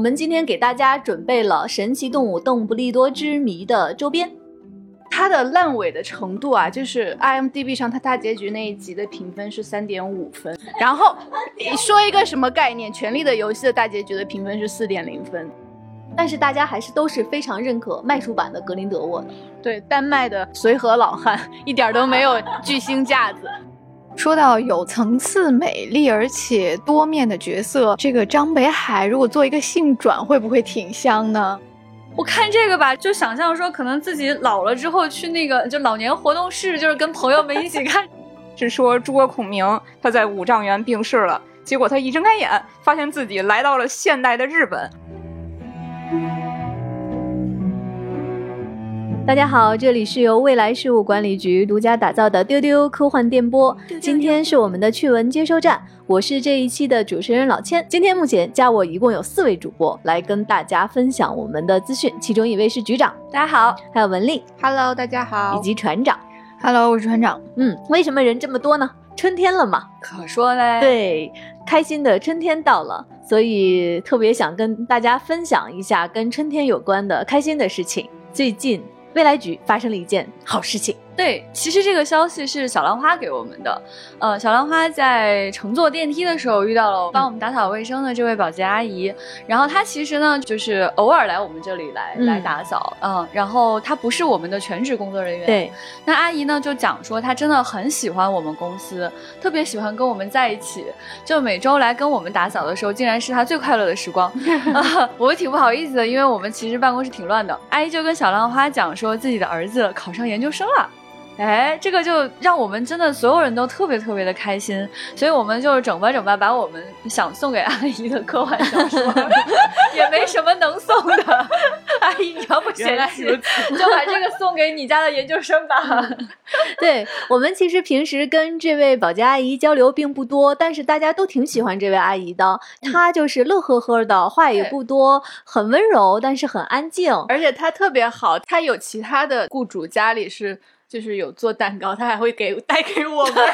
们今天给大家准备了《神奇动物邓布利多之谜》的周边。它的烂尾的程度啊，就是 IMDB 上它大结局那一集的评分是三点五分，然后你说一个什么概念，《权力的游戏》的大结局的评分是四点零分，但是大家还是都是非常认可麦叔版的格林德沃的。对，丹麦的随和老汉一点都没有巨星架子。说到有层次、美丽而且多面的角色，这个张北海如果做一个性转，会不会挺香呢？我看这个吧，就想象说，可能自己老了之后去那个就老年活动室，就是跟朋友们一起看。是说诸葛孔明他在五丈原病逝了，结果他一睁开眼，发现自己来到了现代的日本。大家好，这里是由未来事务管理局独家打造的丢丢科幻电波。今天是我们的趣闻接收站，我是这一期的主持人老千。今天目前加我一共有四位主播来跟大家分享我们的资讯，其中一位是局长，大家好；还有文丽，Hello，大家好；以及船长，Hello，我是船长。嗯，为什么人这么多呢？春天了嘛，可说嘞。对，开心的春天到了，所以特别想跟大家分享一下跟春天有关的开心的事情。最近。未来局发生了一件好事情。对，其实这个消息是小兰花给我们的。呃，小兰花在乘坐电梯的时候遇到了帮我们打扫卫生的这位保洁阿姨。然后她其实呢，就是偶尔来我们这里来来打扫。嗯，然后她不是我们的全职工作人员。对。那阿姨呢，就讲说她真的很喜欢我们公司，特别喜欢跟我们在一起。就每周来跟我们打扫的时候，竟然是她最快乐的时光。我挺不好意思的，因为我们其实办公室挺乱的。阿姨就跟小兰花讲说自己的儿子考上研究生了。哎，这个就让我们真的所有人都特别特别的开心，所以我们就整吧整吧，把我们想送给阿姨的科幻小说 也没什么能送的，阿姨你要不嫌弃，就把这个送给你家的研究生吧。对我们其实平时跟这位保洁阿姨交流并不多，但是大家都挺喜欢这位阿姨的，她就是乐呵呵的，话也不多，很温柔，但是很安静，而且她特别好，她有其他的雇主家里是。就是有做蛋糕，他还会给带给我们，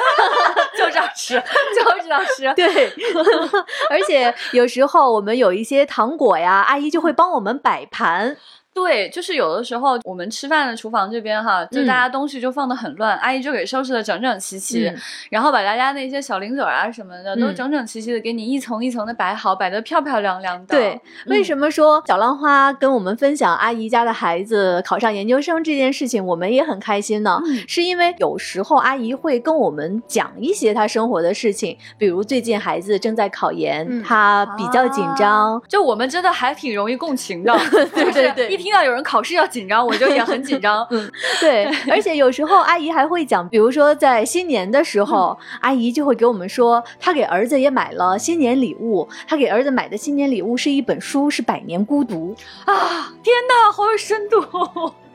就这样吃，就这样吃。对，而且有时候我们有一些糖果呀，阿姨就会帮我们摆盘。对，就是有的时候我们吃饭的厨房这边哈，就大家东西就放的很乱，阿姨就给收拾的整整齐齐，然后把大家那些小零嘴啊什么的都整整齐齐的给你一层一层的摆好，摆的漂漂亮亮的。对，为什么说小浪花跟我们分享阿姨家的孩子考上研究生这件事情，我们也很开心呢？是因为有时候阿姨会跟我们讲一些她生活的事情，比如最近孩子正在考研，她比较紧张，就我们真的还挺容易共情的。对对对。听到有人考试要紧张，我就也很紧张。嗯，对，而且有时候阿姨还会讲，比如说在新年的时候，阿姨就会给我们说，她给儿子也买了新年礼物。她给儿子买的新年礼物是一本书，是《百年孤独》啊！天哪，好有深度。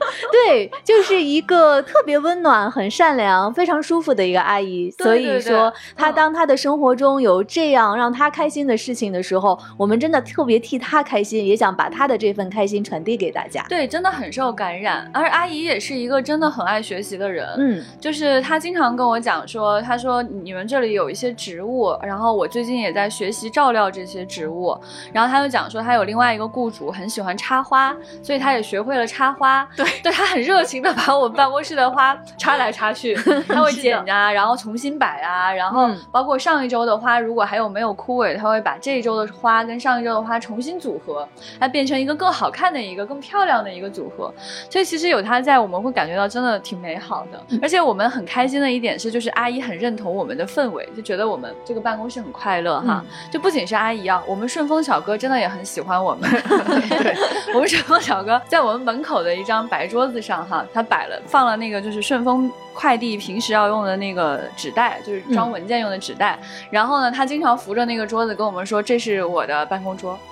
对，就是一个特别温暖、很善良、非常舒服的一个阿姨。所以说，她当她的生活中有这样让她开心的事情的时候，我们真的特别替她开心，也想把她的这份开心传递给大家。对，真的很受感染。而阿姨也是一个真的很爱学习的人。嗯，就是她经常跟我讲说，她说你们这里有一些植物，然后我最近也在学习照料这些植物。然后她又讲说，她有另外一个雇主很喜欢插花，所以她也学会了插花。对。对他很热情的把我们办公室的花插来插去，他会剪啊，然后重新摆啊，然后包括上一周的花如果还有没有枯萎，他会把这一周的花跟上一周的花重新组合，它变成一个更好看的一个更漂亮的一个组合。所以其实有他在，我们会感觉到真的挺美好的。而且我们很开心的一点是，就是阿姨很认同我们的氛围，就觉得我们这个办公室很快乐哈。就不仅是阿姨啊，我们顺丰小哥真的也很喜欢我们。对，我们顺丰小哥在我们门口的一张白。桌子上哈，他摆了放了那个就是顺丰快递平时要用的那个纸袋，就是装文件用的纸袋。然后呢，他经常扶着那个桌子跟我们说：“这是我的办公桌。”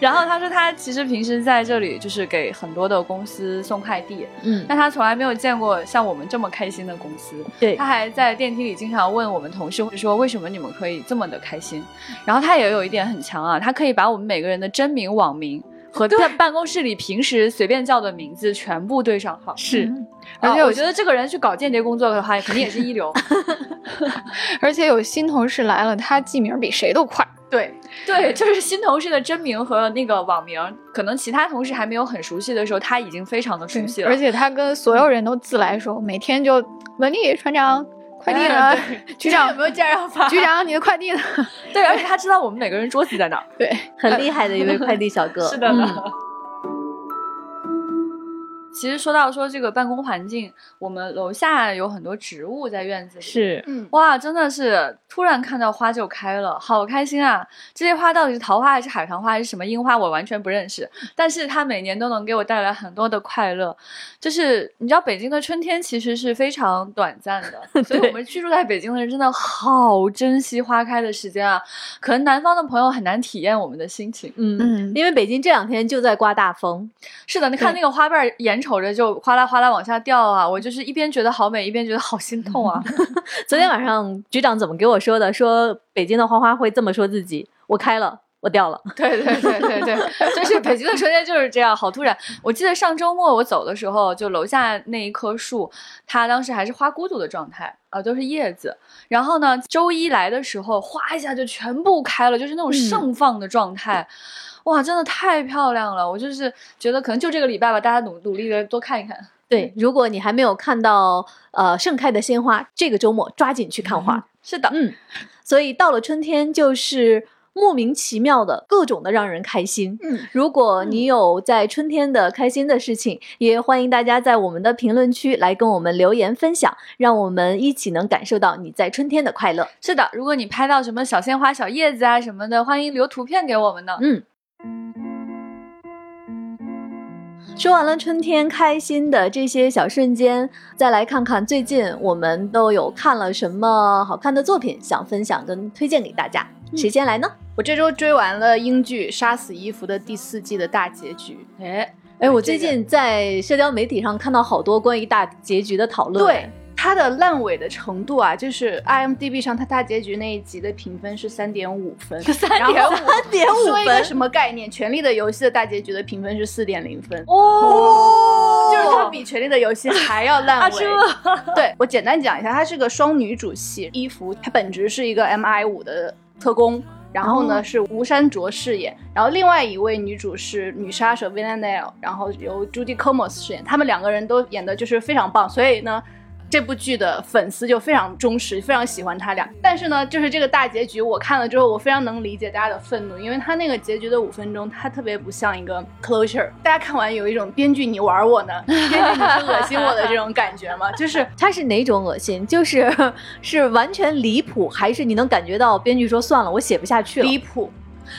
然后他说他其实平时在这里就是给很多的公司送快递，嗯，但他从来没有见过像我们这么开心的公司。对，他还在电梯里经常问我们同事会说：“为什么你们可以这么的开心？”然后他也有一点很强啊，他可以把我们每个人的真名网名。和在办公室里平时随便叫的名字全部对上号，是，而且我觉得这个人去搞间谍工作的话，肯定也是一流。而且有新同事来了，他记名比谁都快。对，对，对，就是新同事的真名和那个网名，可能其他同事还没有很熟悉的时候，他已经非常的熟悉了。而且他跟所有人都自来熟，每天就文丽船长快递呢，局长有没有这样发？局长你的快递呢？对，而且他知道我们每个人桌子在哪儿。对，很厉害的一位快递小哥。是的。嗯其实说到说这个办公环境，我们楼下有很多植物在院子里。是，嗯，哇，真的是突然看到花就开了，好开心啊！这些花到底是桃花还是海棠花还是什么樱花，我完全不认识。但是它每年都能给我带来很多的快乐。就是你知道，北京的春天其实是非常短暂的，所以我们居住在北京的人真的好珍惜花开的时间啊！可能南方的朋友很难体验我们的心情。嗯嗯因为北京这两天就在刮大风，是的，你看那个花瓣儿眼瞅着就哗啦哗啦往下掉啊，我就是一边觉得好美，一边觉得好心痛啊。昨天晚上局长怎么给我说的？说北京的花花会这么说自己：我开了，我掉了。对对对对对，就是北京的春天就是这样，好突然。我记得上周末我走的时候，就楼下那一棵树，它当时还是花骨朵的状态啊、都是叶子。然后呢，周一来的时候，哗一下就全部开了，就是那种盛放的状态。哇，真的太漂亮了！我就是觉得可能就这个礼拜吧，大家努努力的多看一看。对，如果你还没有看到呃盛开的鲜花，这个周末抓紧去看花。是的，嗯，所以到了春天就是莫名其妙的各种的让人开心。嗯，如果你有在春天的开心的事情，也欢迎大家在我们的评论区来跟我们留言分享，让我们一起能感受到你在春天的快乐。是的。如果你拍到什么小鲜花、小叶子啊什么的，欢迎留图片给我们呢。嗯。说完了春天开心的这些小瞬间，再来看看最近我们都有看了什么好看的作品，想分享跟推荐给大家。谁先来呢？我这周追完了英剧《杀死伊芙》的第四季的大结局。哎，哎，我最近在社交媒体上看到好多关于大结局的讨论。对，它的烂尾的程度啊，就是 IMDB 上它大结局那一集的评分是三点五分，三然后三点五分，说一个什么概念？《权力的游戏》的大结局的评分是四点零分。哦就是它比《权力的游戏》还要烂啊尾。对我简单讲一下，它是个双女主戏，伊芙她本职是一个 MI 五的特工。然后呢、哦是吴珊卓饰演，然后另外一位女主是女杀手 Villanelle，然后由 Judy Comas 饰演，他们两个人都演的就是非常棒，所以呢，这部剧的粉丝就非常忠实，非常喜欢他俩。但是呢，就是这个大结局，我看了之后，我非常能理解大家的愤怒，因为他那个结局的五分钟，他特别不像一个 closure。大家看完有一种编剧你玩我呢，编剧你是恶心我的这种感觉吗？就是他是哪种恶心？就是 是完全离谱，还是你能感觉到编剧说算了，我写不下去了？离谱，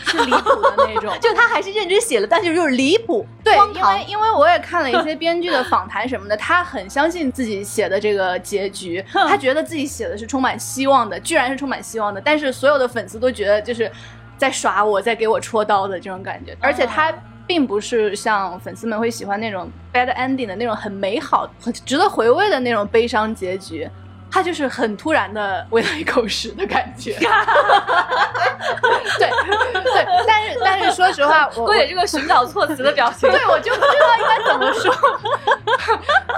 是离谱的那种。就他还是认真写了，但是就是离谱，对，因为。因为我也看了一些编剧的访谈什么的，他很相信自己写的这个结局，他觉得自己写的是充满希望的，居然是充满希望的，但是所有的粉丝都觉得就是在耍我，在给我戳刀的这种感觉，而且他。并不是像粉丝们会喜欢那种 bad ending 的那种很美好、很值得回味的那种悲伤结局，他就是很突然的喂了一口屎的感觉。对对，但是但是说实话，我郭姐这个寻找措辞的表情，对，我就不知道应该怎么说。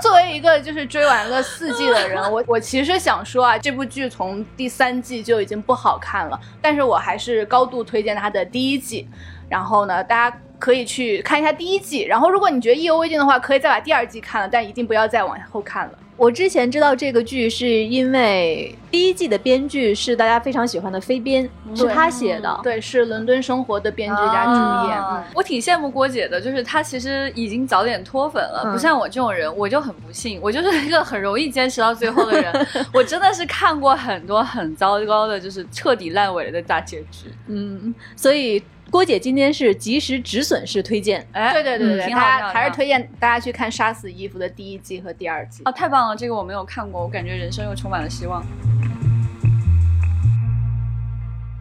作为一个就是追完了四季的人，我我其实想说啊，这部剧从第三季就已经不好看了，但是我还是高度推荐它的第一季。然后呢，大家可以去看一下第一季，然后如果你觉得意犹未尽的话，可以再把第二季看了，但一定不要再往后看了。我之前知道这个剧是因为第一季的编剧是大家非常喜欢的飞边，是他写的。对，是伦敦生活的编剧加主演。我挺羡慕郭姐的，就是她其实已经早点脱粉了，嗯不像我这种人，我就很不幸，我就是一个很容易坚持到最后的人。我真的是看过很多很糟糕的，就是彻底烂尾了的大结局。嗯，所以郭姐今天是及时止损式推荐。哎，对对对对，嗯挺好大挺好挺好家还是推荐大家去看《杀死伊芙》的第一季和第二季。哦，太棒了！这个我没有看过，我感觉人生又充满了希望。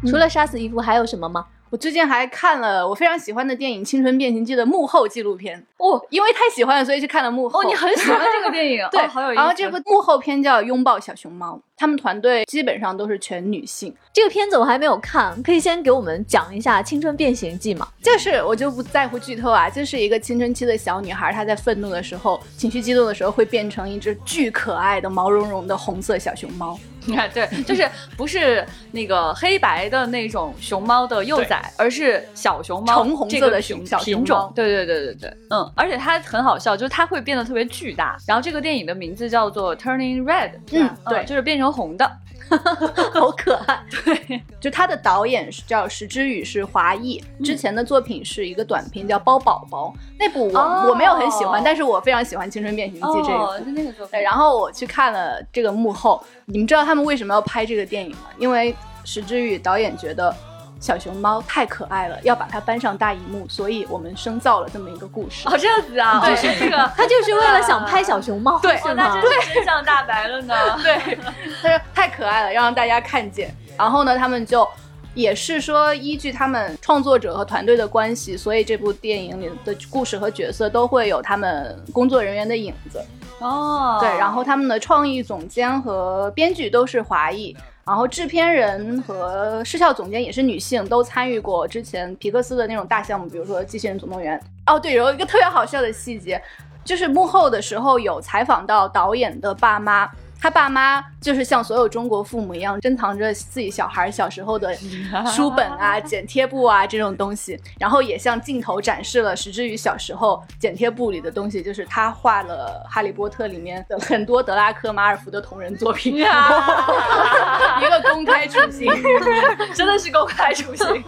除了杀死伊芙还有什么吗？我最近还看了我非常喜欢的电影《青春变形记》的幕后纪录片哦因为太喜欢了，所以去看了幕后。哦，你很喜欢这个电影，对，哦好有意思。然后这部幕后片叫《拥抱小熊猫》，他们团队基本上都是全女性。这个片子我还没有看，可以先给我们讲一下《青春变形记》吗？就是我就不在乎剧透啊，就是一个青春期的小女孩，她在愤怒的时候、情绪激动的时候，会变成一只巨可爱的毛茸茸的红色小熊猫。你 看，对，就是不是那个黑白的那种熊猫的幼崽，而是小熊猫橙红色这个的熊小品种。对对对对对，嗯，而且它很好笑，就是它会变得特别巨大。然后这个电影的名字叫做 Turning Red，嗯对就是变成红的。好可爱。对就他的导演是叫石之宇，是华裔，之前的作品是一个短片叫《包宝宝》，那部我、哦我没有很喜欢，但是我非常喜欢《青春变形记》这个。哦，是那个作品。对，然后我去看了这个幕后，你们知道他们为什么要拍这个电影吗？因为石之宇导演觉得小熊猫太可爱了，要把它搬上大荧幕，所以我们生造了这么一个故事。哦，这样子啊，对就是这个。他就是为了想拍小熊猫，对是哦，那吗？真是真相大白了呢。对，他说太可爱了，要让大家看见。然后呢，他们就也是说依据他们创作者和团队的关系，所以这部电影里的故事和角色都会有他们工作人员的影子。哦，对，然后他们的创意总监和编剧都是华裔。然后制片人和视效总监也是女性，都参与过之前皮克斯的那种大项目，比如说《机器人总动员》。哦，对，有一个特别好笑的细节，就是幕后的时候有采访到导演的爸妈，他爸妈就是像所有中国父母一样，珍藏着自己小孩小时候的 书本啊、剪贴布啊这种东西，然后也向镜头展示了石之宇小时候剪贴布里的东西，就是他画了《哈利波特》里面的很多德拉科马尔福的同人作品，一个公开处刑。真的是公开处刑。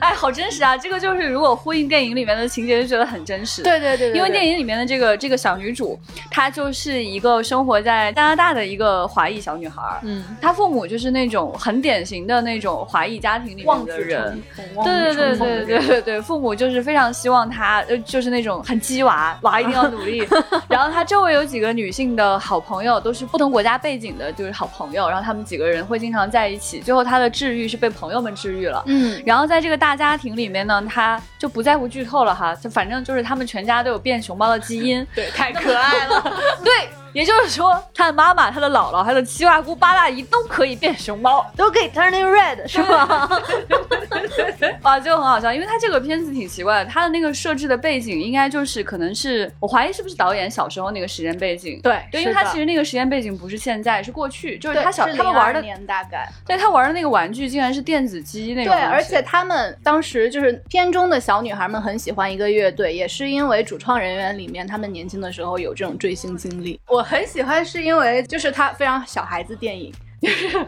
哎，好真实啊！这个就是如果呼应电影里面的情节，就觉得很真实。。对对对对，因为电影影里面的这个这个小女主，她就是一个生活在加拿大的一个华裔小女孩。嗯，她父母就是那种很典型的那种华裔家庭里面的人对对对对对对，父母就是非常希望她，呃，就是那种很鸡娃，娃一定要努力。然后她周围有几个女性的好朋友，都是不同国家背景的，就是好朋友。然后他们几个人会经常在一起。最后她的治愈是被朋友们治愈了。嗯，然后在这个大家庭里面呢，她就不在乎剧透了哈，就反正就是他们全家都有变熊猫的基因。对，太 可爱了。对，也就是说，他的妈妈、他的姥姥、他的七大姑八大姨都可以变熊猫。都可以 turning red 是吗？啊，就很好笑，因为他这个片子挺奇怪的，他的那个设置的背景应该就是可能是我怀疑是不是导演小时候那个时间背景。对对，因为他其实实那个时间背景不是现在，是过去，就是他小是02他们玩的，年大概。对他玩的那个玩具竟然是电子机那种对，而且他们当时就是片中的小女孩们很喜欢一个乐队，也是因为主创人员里面他们年轻的时候有这种追星经历。我很喜欢是因为就是它非常小孩子电影。就是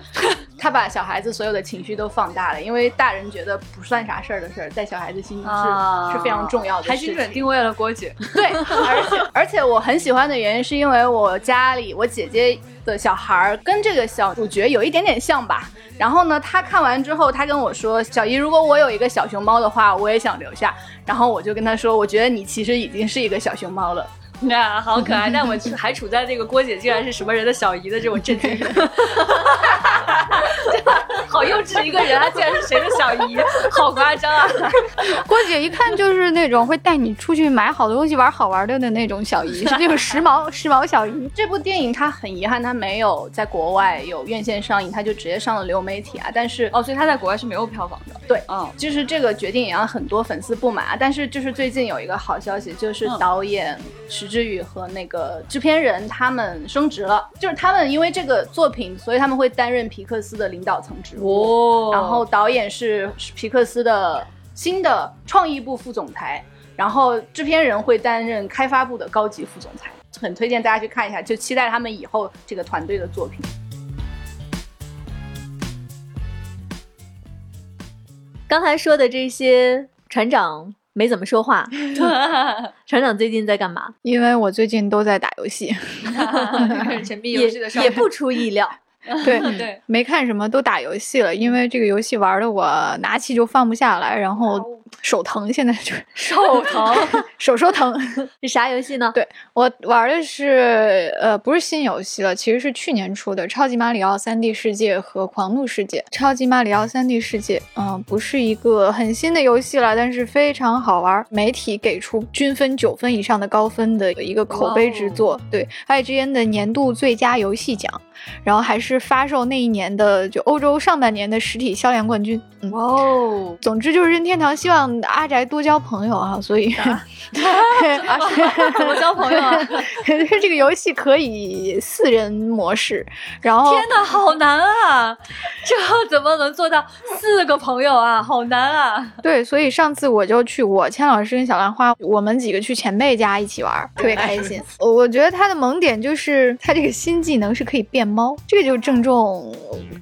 他把小孩子所有的情绪都放大了，因为大人觉得不算啥事儿的事儿，在小孩子心里是、啊是非常重要的还。精准定位了郭姐。对，而且而且我很喜欢的原因是因为我家里我姐姐的小孩儿跟这个小主角有一点点像吧。然后呢，他看完之后，他跟我说：“小姨，如果我有一个小熊猫的话，我也想留下。”然后我就跟他说：“我觉得你其实已经是一个小熊猫了。那好可爱，但我还处在那个郭姐竟然是什么人的小姨的这种震惊。好幼稚的一个人，她竟然是谁的小姨，好夸张啊！郭姐一看就是那种会带你出去买好东西、玩好玩的的那种小姨，是那种时髦时髦小姨。”这部电影它很遗憾，它没有在国外有院线上映，它就直接上了流媒体啊。但是哦，所以它在国外是没有票房的。对，嗯，就是这个决定也让很多粉丝不满啊。但是就是最近有一个好消息，就是嗯导演石之宇和那个制片人他们升职了，就是他们因为这个作品，所以他们会担任皮克斯的领导层职务。哦然后导演是皮克斯的新的创意部副总裁，然后制片人会担任开发部的高级副总裁。很推荐大家去看一下，就期待他们以后这个团队的作品。刚才说的这些，船长没怎么说话。船长最近在干嘛？因为我最近都在打游戏，沉迷也游戏的也不出意料。对对，没看什么，都打游戏了。因为这个游戏玩的我拿起就放不下来，然后手疼，现在就手疼。手手疼。是啥游戏呢？对我玩的是呃，不是新游戏了，其实是去年出的《超级马里奥 3D 世界》和《狂怒世界》。《超级马里奥 3D 世界》嗯、不是一个很新的游戏了，但是非常好玩。媒体给出均分九分以上的高分的一个口碑之作，对 IGN 的年度最佳游戏奖，然后还是发售那一年的就欧洲上半年的实体销量冠军。嗯，哦，总之就是任天堂希望让阿宅多交朋友啊，所以怎么 交朋友啊？这个游戏可以四人模式，然后天哪，好难啊！这怎么能做到四个朋友啊？好难啊！对，所以上次我就去我千老师跟小兰花，我们几个去前辈家一起玩，特别开心。我觉得他的萌点就是他这个新技能是可以变猫，这个就正中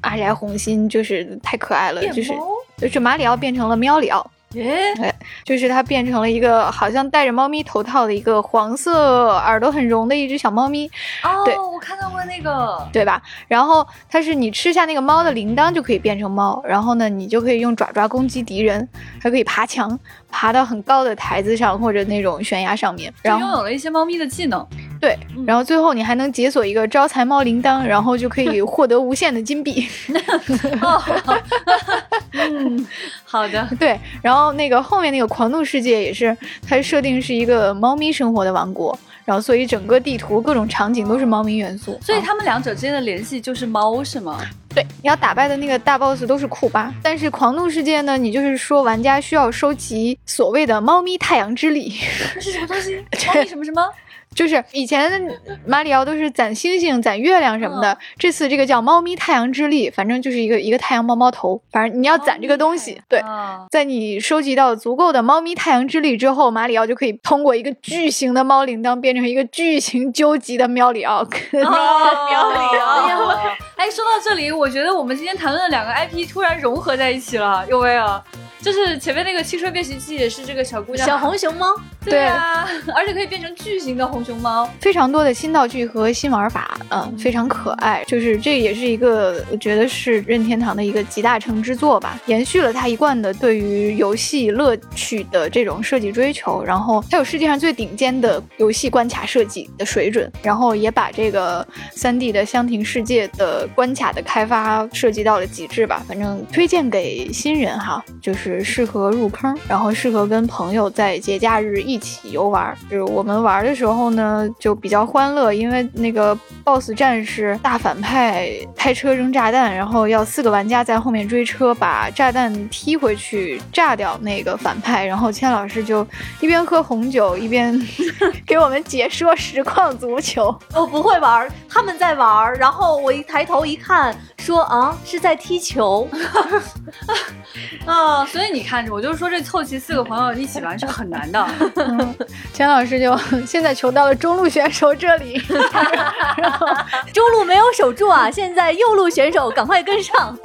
阿宅红心，就是太可爱了，就是就是马里奥变成了喵里奥。耶，对，就是它变成了一个好像戴着猫咪头套的一个黄色耳朵很绒的一只小猫咪。哦，对我看到过那个，对吧？然后它是你吃下那个猫的铃铛就可以变成猫，然后呢，你就可以用爪爪攻击敌人，还可以爬墙，爬到很高的台子上或者那种悬崖上面。然后拥有了一些猫咪的技能。对，然后最后你还能解锁一个招财猫铃铛，然后就可以 获得无限的金币。哦，嗯，好的。对，然后那个后面那个狂怒世界也是，它设定是一个猫咪生活的王国，然后所以整个地图各种场景都是猫咪元素。啊所以他们两者之间的联系就是猫，是吗？对，你要打败的那个大 boss 都是库巴，但是狂怒世界呢，你就是说玩家需要收集所谓的猫咪太阳之力，这是什么东西？猫咪什么什么？就是以前马里奥都是攒星星、攒月亮什么的，这次这个叫猫咪太阳之力，反正就是一个一个太阳猫猫头，反正你要攒这个东西，对。啊在你收集到足够的猫咪太阳之力之后，马里奥就可以通过一个巨型的猫铃铛变成一个巨型究极的喵里奥。哦，喵里奥。哎，说到这里，我觉得我们今天谈论的两个 IP 突然融合在一起了，有没有？就是前面那个汽车变形记也是这个小姑娘，小红熊猫，对啊，而且可以变成巨型的红熊猫。非常多的新道具和新玩法，嗯，非常可爱。就是这也是一个我觉得是任天堂的一个集大成之作吧，延续了他一贯的对于游戏乐趣的这种设计追求，然后它有世界上最顶尖的游戏关卡设计的水准，然后也把这个三 D 的香庭世界的关卡的开发设计到了极致吧。反正推荐给新人哈，就是适合入坑，然后适合跟朋友在节假日一起游玩。就是我们玩的时候呢，就比较欢乐，因为那个 BOSS 战士大反派开车扔炸弹，然后要四个玩家在后面追车，把炸弹踢回去炸掉那个反派，然后千老师就一边喝红酒一边 给我们解说实况足球。我不会玩，他们在玩，然后我一抬头一看，说啊是在踢球，啊，所以你看，我就是说这凑齐四个朋友一起玩是很难的。钱老师就现在求到了中路选手这里，中路没有守住啊，现在右路选手赶快跟上。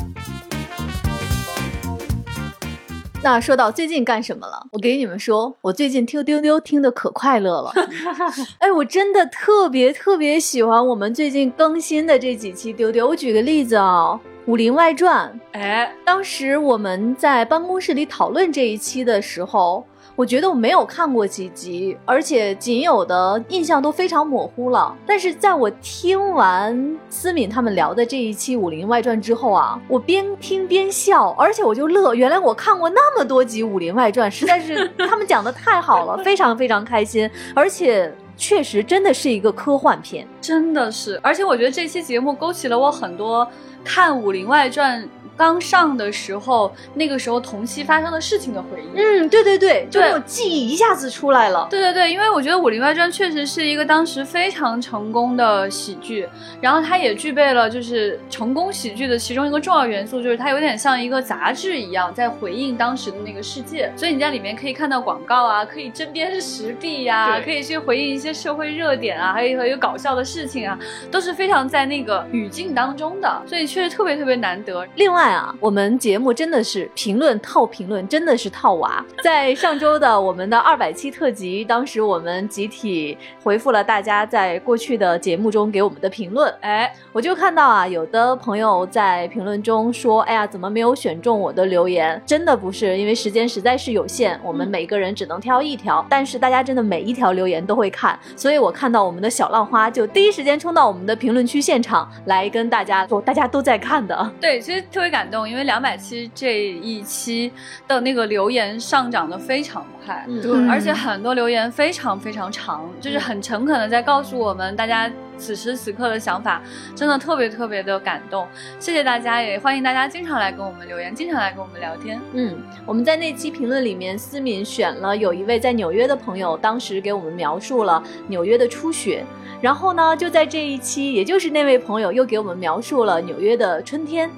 那说到最近干什么了？我给你们说，我最近听丢丢听的可快乐了。哎，我真的特别特别喜欢我们最近更新的这几期丢丢。我举个例子啊、《武林外传》，哎，当时我们在办公室里讨论这一期的时候，我觉得我没有看过几集，而且仅有的印象都非常模糊了。但是在我听完思敏他们聊的这一期《武林外传》之后啊，我边听边笑，而且我就乐，原来我看过那么多集《武林外传》，实在是他们讲的太好了，非常非常开心，而且确实真的是一个科幻片。真的是，而且我觉得这期节目勾起了我很多看《武林外传》刚上的时候，那个时候同期发生的事情的回忆。嗯，对对对，就对那种记忆一下子出来了。对对对，因为我觉得《武林外传》确实是一个当时非常成功的喜剧，然后它也具备了就是成功喜剧的其中一个重要元素，就是它有点像一个杂志一样，在回应当时的那个世界。所以你在里面可以看到广告啊，可以针砭时弊呀、对可以去回应一些社会热点啊，还有还有搞笑的事情啊，都是非常在那个语境当中的，所以确实特别特别难得。另外啊，我们节目真的是评论套评论，真的是套娃。在上周的我们的二百期特辑，当时我们集体回复了大家在过去的节目中给我们的评论。哎，我就看到啊，有的朋友在评论中说：“哎呀，怎么没有选中我的留言？”真的不是，因为时间实在是有限，我们每个人只能挑一条。但是大家真的每一条留言都会看，所以我看到我们的小浪花就第一时间冲到我们的评论区现场来跟大家说，大家都在看的。对，其实特别感动，因为两百期这一期的那个留言上涨的非常快，嗯而且很多留言非常非常长，就是很诚恳的在告诉我们大家此时此刻的想法，真的特别特别的感动。谢谢大家，也欢迎大家经常来跟我们留言，经常来跟我们聊天。嗯，我们在那期评论里面，思敏选了有一位在纽约的朋友，当时给我们描述了纽约的初雪。然后呢，就在这一期，也就是那位朋友又给我们描述了纽约的春天，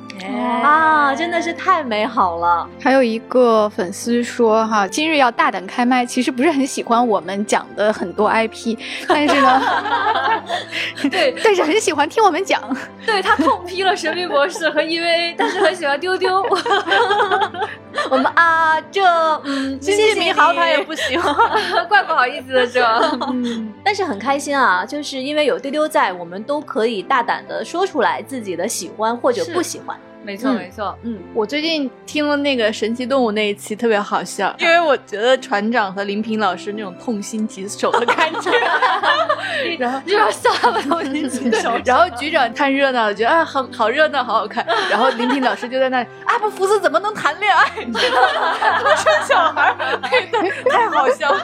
啊，真的是太美好了。还有一个粉丝说哈，今日要大胆开麦，其实不是很喜欢我们讲的很多 IP，但是呢，对，但是很喜欢听我们讲。对他痛批了神秘博士和 EVA，但是很喜欢丢丢。我们啊，这嗯，经济迷航他也不喜欢，怪不好意思的这。嗯，但是很开心啊，就是因为有丢丢在，我们都可以大胆的说出来自己的喜欢或者不喜欢。没错没错，嗯，我最近听了那个神奇动物那一期，特别好笑，因为我觉得船长和林平老师那种痛心疾首的感觉，然后就要笑他们痛心疾首，然后局长看热闹，觉得啊好好热闹，好好看，然后林平老师就在那里，阿布福斯怎么能谈恋爱？多生小孩，太好笑了。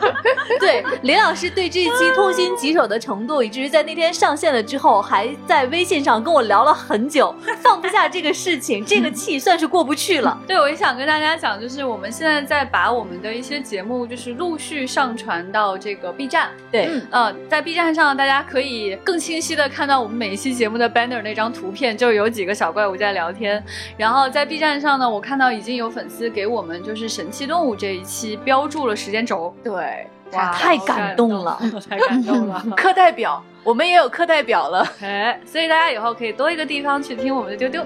对，林老师对这一期痛心疾首的程度，以至于在那天上线了之后，还在微信上跟我聊了很久，放不下这个事情。这个气算是过不去了。对，我也想跟大家讲，就是我们现在在把我们的一些节目，就是陆续上传到这个 B 站。对，嗯，在 B 站上，大家可以更清晰的看到我们每一期节目的 banner 那张图片，就有几个小怪物在聊天。然后在 B 站上呢，我看到已经有粉丝给我们就是神奇动物这一期标注了时间轴。对，哇，太感动了，太感动了。课代表，我们也有课代表了。哎，所以大家以后可以多一个地方去听我们的丢丢。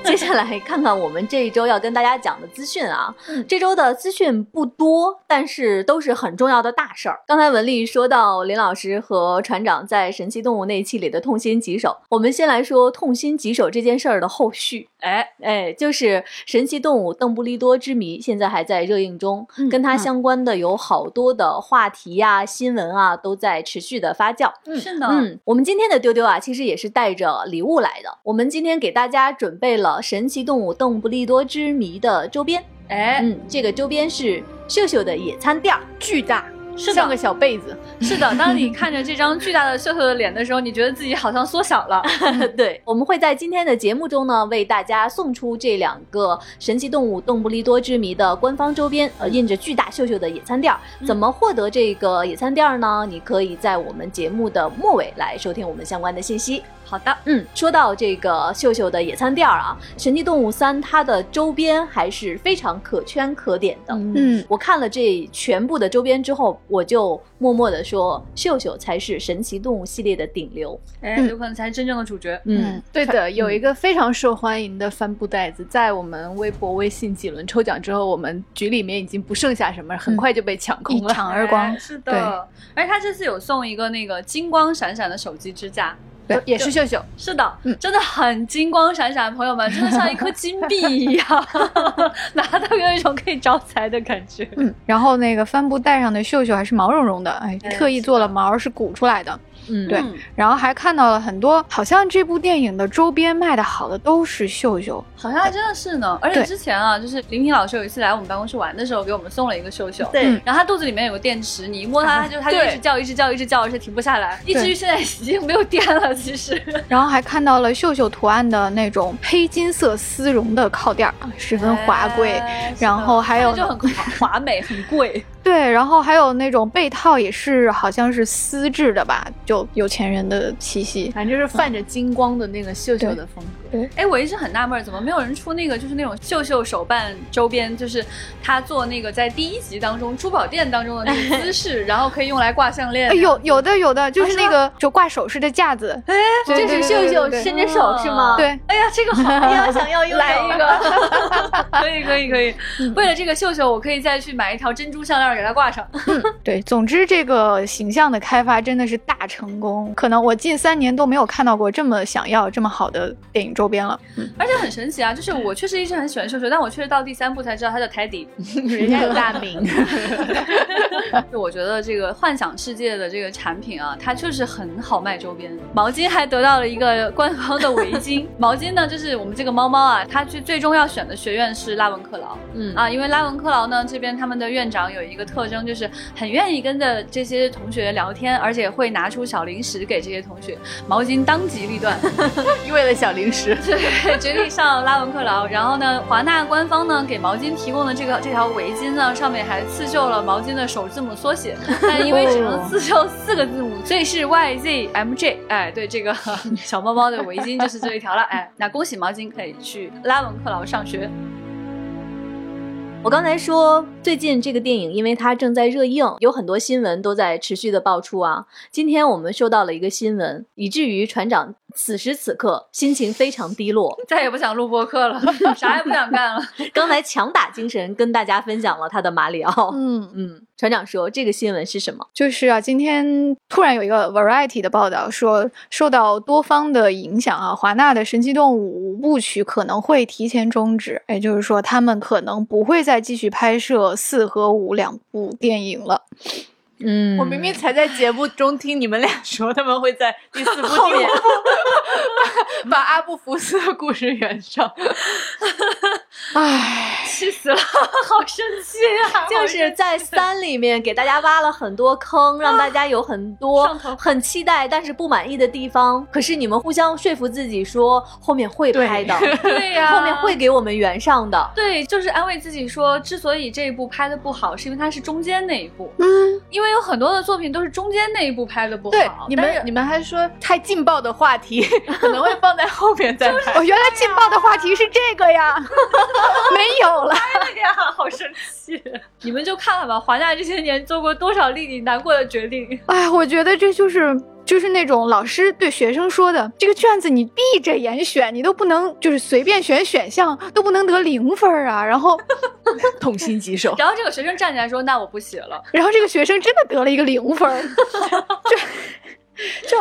接下来看看我们这一周要跟大家讲的资讯啊，这周的资讯不多，但是都是很重要的大事儿。刚才文丽说到林老师和船长在神奇动物那一期里的痛心疾首，我们先来说痛心疾首这件事儿的后续。哎哎，就是神奇动物邓布利多之谜，现在还在热映中，跟它相关的有好多的话题呀、新闻啊，都在持续的发酵。嗯，是的。嗯，我们今天的丢丢啊，其实也是带着礼物来的。我们今天给大家准备了神奇动物邓布利多之谜的周边。哎，嗯，这个周边是秀秀的野餐垫，巨大。是像个小被子，是的。当你看着这张巨大的秀秀的脸的时候，你觉得自己好像缩小了。对，我们会在今天的节目中呢，为大家送出这两个神奇动物邓布利多之谜的官方周边，呃，印着巨大秀秀的野餐垫。怎么获得这个野餐垫呢？你可以在我们节目的末尾来收听我们相关的信息。好的，嗯，说到这个秀秀的野餐垫儿啊，神奇动物三它的周边还是非常可圈可点的。嗯，我看了这全部的周边之后，我就默默的说，秀秀才是神奇动物系列的顶流，哎，有可能才是真正的主角。嗯，对的，有一个非常受欢迎的帆布袋子，在我们微博、微信几轮抽奖之后，我们局里面已经不剩下什么，很快就被抢空了，一抢而光。是的，而且他这次有送一个那个金光闪闪的手机支架。也是秀秀，是的，真的很金光闪闪，朋友们，真的像一颗金币一样，拿到有一种可以招财的感觉。嗯，然后那个帆布袋上的秀秀还是毛茸茸的，哎，特意做了毛是鼓出来的。嗯，对，然后还看到了很多，好像这部电影的周边卖的好的都是秀秀，好像还真的是呢。而且之前啊，就是林平老师有一次来我们办公室玩的时候，给我们送了一个秀秀。对，然后他肚子里面有个电池，你一摸它，它就它就一直叫，一直叫，一直叫，而且停不下来，以至于现在已经没有电了。其实，然后还看到了秀秀图案的那种黑金色丝绒的靠垫，十分华贵。然后还有就很 华美，很贵。对，然后还有那种被套也是好像是丝质的吧，就有钱人的气息，反正就是泛着金光的那个秀秀的风格。哎，我一直很纳闷，怎么没有人出那个就是那种秀秀手办周边，就是他做那个在第一集当中珠宝店当中的那个姿势，然后可以用来挂项链。有有的有的，就是那个就挂首饰的架子。哎，这是秀秀伸着手是吗？对。哎呀，这个好，哎呀，想要又来一个。可以可以可以，为了这个秀秀，我可以再去买一条珍珠项链给它挂上。对，总之这个形象的开发真的是大成功，可能我近三年都没有看到过这么想要这么好的电影周边了。嗯，而且很神奇啊，就是我确实一直很喜欢秀秀，但我确实到第三部才知道他叫泰迪，人家有大名。就我觉得这个幻想世界的这个产品啊，它确实很好卖周边。毛巾还得到了一个官方的围巾。毛巾呢，就是我们这个猫猫啊，它最最终要选的学院是拉文克劳。嗯啊，因为拉文克劳呢这边他们的院长有一个。个特征，就是很愿意跟着这些同学聊天，而且会拿出小零食给这些同学，毛巾当机立断，为了小零食，对，决定上拉文克劳。然后呢，华纳官方呢给毛巾提供的这个这条围巾呢，上面还刺绣了毛巾的首字母缩写，但因为只能刺绣四个字母，所以是 Y Z M J。哎，对，这个 小猫猫的围巾就是这一条了。哎，那恭喜毛巾可以去拉文克劳上学。我刚才说，最近这个电影因为它正在热映，有很多新闻都在持续的爆出啊。今天我们收到了一个新闻，以至于船长此时此刻心情非常低落，再也不想录播客了，啥也不想干了。刚才强打精神跟大家分享了他的马里奥。嗯嗯，船长说这个新闻是什么？就是啊，今天突然有一个 Variety 的报道说，受到多方的影响啊，华纳的神奇动物五部曲可能会提前终止，也就是说，他们可能不会再继续拍摄四和五两部电影了。嗯，我明明才在节目中听你们俩说 他们会在第四部后面。把阿布福斯的故事圆上。唉，气死了，好生气啊！就是在三里面给大家挖了很多坑，让大家有很多很期待但是不满意的地方。可是你们互相说服自己说后面会拍的，对呀，后面会给我们圆上的。对，就是安慰自己说，之所以这一部拍的不好，是因为它是中间那一部。嗯，因为有很多的作品都是中间那一部拍的不好。对，你们你们还说太劲爆的话题 可能会放在后面再拍。哦，原来劲爆的话题是这个呀。没有了，哎呀，好生气！你们就看看吧，华纳这些年做过多少令你难过的决定？哎，我觉得这就是就是那种老师对学生说的，这个卷子你闭着眼选，你都不能就是随便选选项，都不能得零分啊。然后痛心疾首。然后这个学生站起来说：“那我不写了。”然后这个学生真的得了一个零分。就 就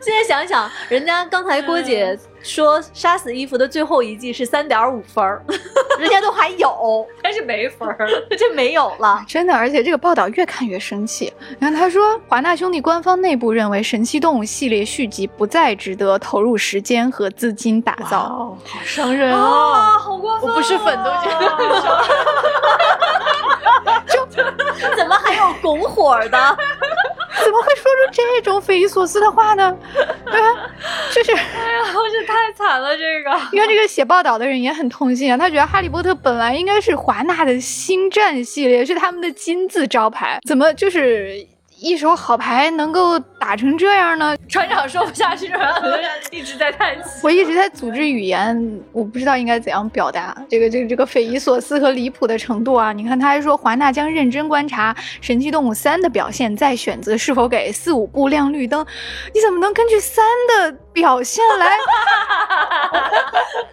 现在想想，人家刚才郭姐说杀死伊芙的最后一季是三点五分儿，人家都还有，但是没分儿，就没有了。真的，而且这个报道越看越生气。然后他说，华纳兄弟官方内部认为《神奇动物》系列续集不再值得投入时间和资金打造，好伤人啊！好过分，我不是粉都觉得很伤。就怎么还有拱火的？说出这种匪夷所思的话呢？就是，哎呀，这太惨了！这个，因为这个写报道的人也很痛心啊，他觉得《哈利波特》本来应该是华纳的星战系列，是他们的金字招牌，怎么就是？一手好牌能够打成这样呢？船长说不下去了，一直在叹气。我一直在组织语言，我不知道应该怎样表达这个这个这个匪夷所思和离谱的程度啊！你看，他还说华纳将认真观察《神奇动物三》的表现，再选择是否给四五部亮绿灯。你怎么能根据三的表现来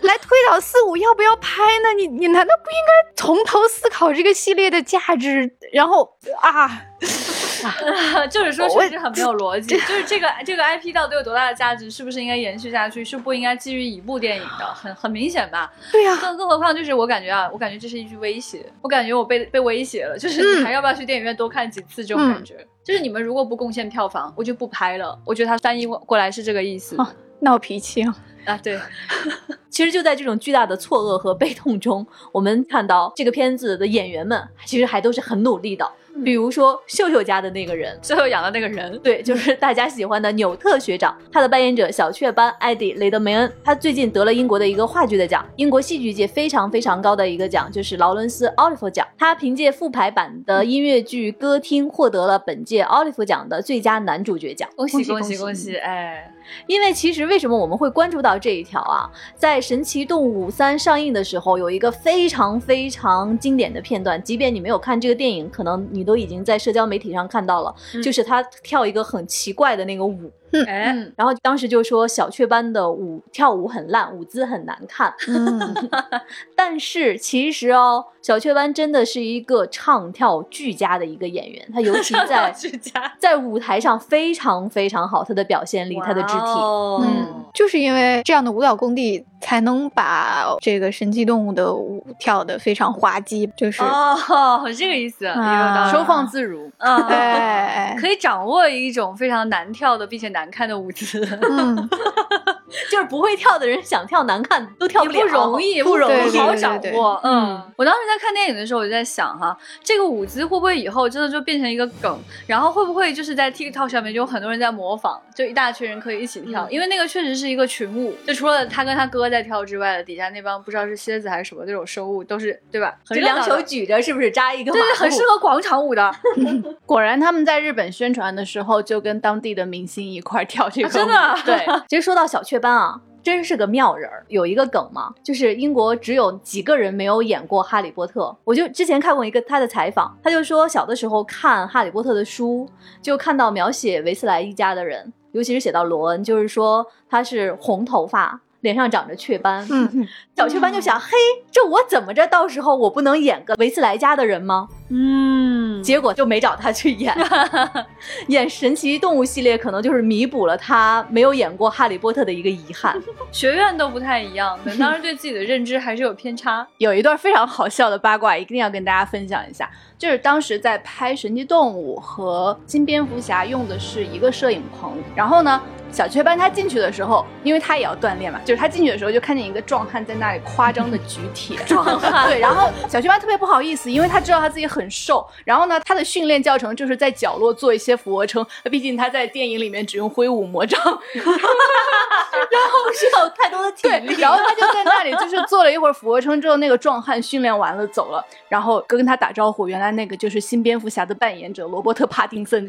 来推导四五要不要拍呢？你你难道不应该从头思考这个系列的价值？然后啊。就是说，确实很没有逻辑。就是这个这个 IP 到底有多大的价值？是不是应该延续下去？是不应该基于一部电影的？很很明显吧？对呀。更更何况，就是我感觉啊，我感觉这是一句威胁。我感觉我被被威胁了。就是你还要不要去电影院多看几次？这种感觉。就是你们如果不贡献票房，我就不拍了。我觉得他翻译过来是这个意思。闹脾气啊！啊，对。其实就在这种巨大的错愕和悲痛中，我们看到这个片子的演员们其实还都是很努力的。比如说秀秀家的那个人，秀秀养的那个人，对，就是大家喜欢的纽特学长。他的扮演者小雀斑艾迪雷德梅恩，他最近得了英国的一个话剧的奖，英国戏剧界非常非常高的一个奖，就是劳伦斯奥利弗奖。他凭借复排版的音乐剧《歌厅》获得了本届奥利弗奖的最佳男主角奖。恭喜恭喜恭喜！哎，因为其实为什么我们会关注到这一条啊？在《神奇动物三》上映的时候，有一个非常非常经典的片段，即便你没有看这个电影，可能你都已经在社交。媒体上看到了，就是他跳一个很奇怪的那个舞。嗯，然后当时就说小雀斑的舞跳舞很烂，舞姿很难看。嗯，但是其实哦，小雀斑真的是一个唱跳俱佳的一个演员，他尤其在在舞台上非常非常好，他的表现力，他的肢体，嗯，就是因为这样的舞蹈功底，才能把这个神奇动物的舞跳得非常滑稽，就是哦，这个意思，收放自如，哎，可以掌握一种非常难跳的并且难。难看的舞姿，就是不会跳的人想跳难看都跳也不了，不容易，不容易，对对好掌握。嗯嗯，我当时在看电影的时候，我就在想哈，这个舞姿会不会以后真的就变成一个梗？然后会不会就是在 TikTok 上面就有很多人在模仿，就一大群人可以一起跳？因为那个确实是一个群舞，就除了他跟他哥在跳之外的，底下那帮不知道是蝎子还是什么那种生物，都是对吧？很这两手举着是不是扎一个马对对，很适合广场舞的。果然他们在日本宣传的时候就跟当地的明星一块跳这个舞、真的啊对。其实说到小雀斑啊，真是个妙人儿。有一个梗嘛，就是英国只有几个人没有演过《哈利波特》。我就之前看过一个他的采访，他就说小的时候看《哈利波特》的书，就看到描写维斯莱一家的人，尤其是写到罗恩，就是说他是红头发。脸上长着雀斑，嗯，小雀斑就想，嘿，这我怎么着？到时候我不能演个维斯莱家的人吗？嗯，结果就没找他去演，演神奇动物系列可能就是弥补了他没有演过哈利波特的一个遗憾。学院都不太一样的，当时对自己的认知还是有偏差。有一段非常好笑的八卦，一定要跟大家分享一下。就是当时在拍《神奇动物》和《金蝙蝠侠》用的是一个摄影棚，然后呢，小雀斑他进去的时候，因为他也要锻炼嘛，就是他进去的时候就看见一个壮汉在那里夸张的举铁，壮汉 对，然后小雀斑特别不好意思，因为他知道他自己很瘦，然后呢，他的训练教程就是在角落做一些俯卧撑，毕竟他在电影里面只用挥舞魔杖，然后需要太多的体对，力。然后他就在那里就是做了一会儿俯卧撑之后，那个壮汉训练完了走了，然后跟他打招呼，原来那个就是新蝙蝠侠的扮演者罗伯特·帕丁森。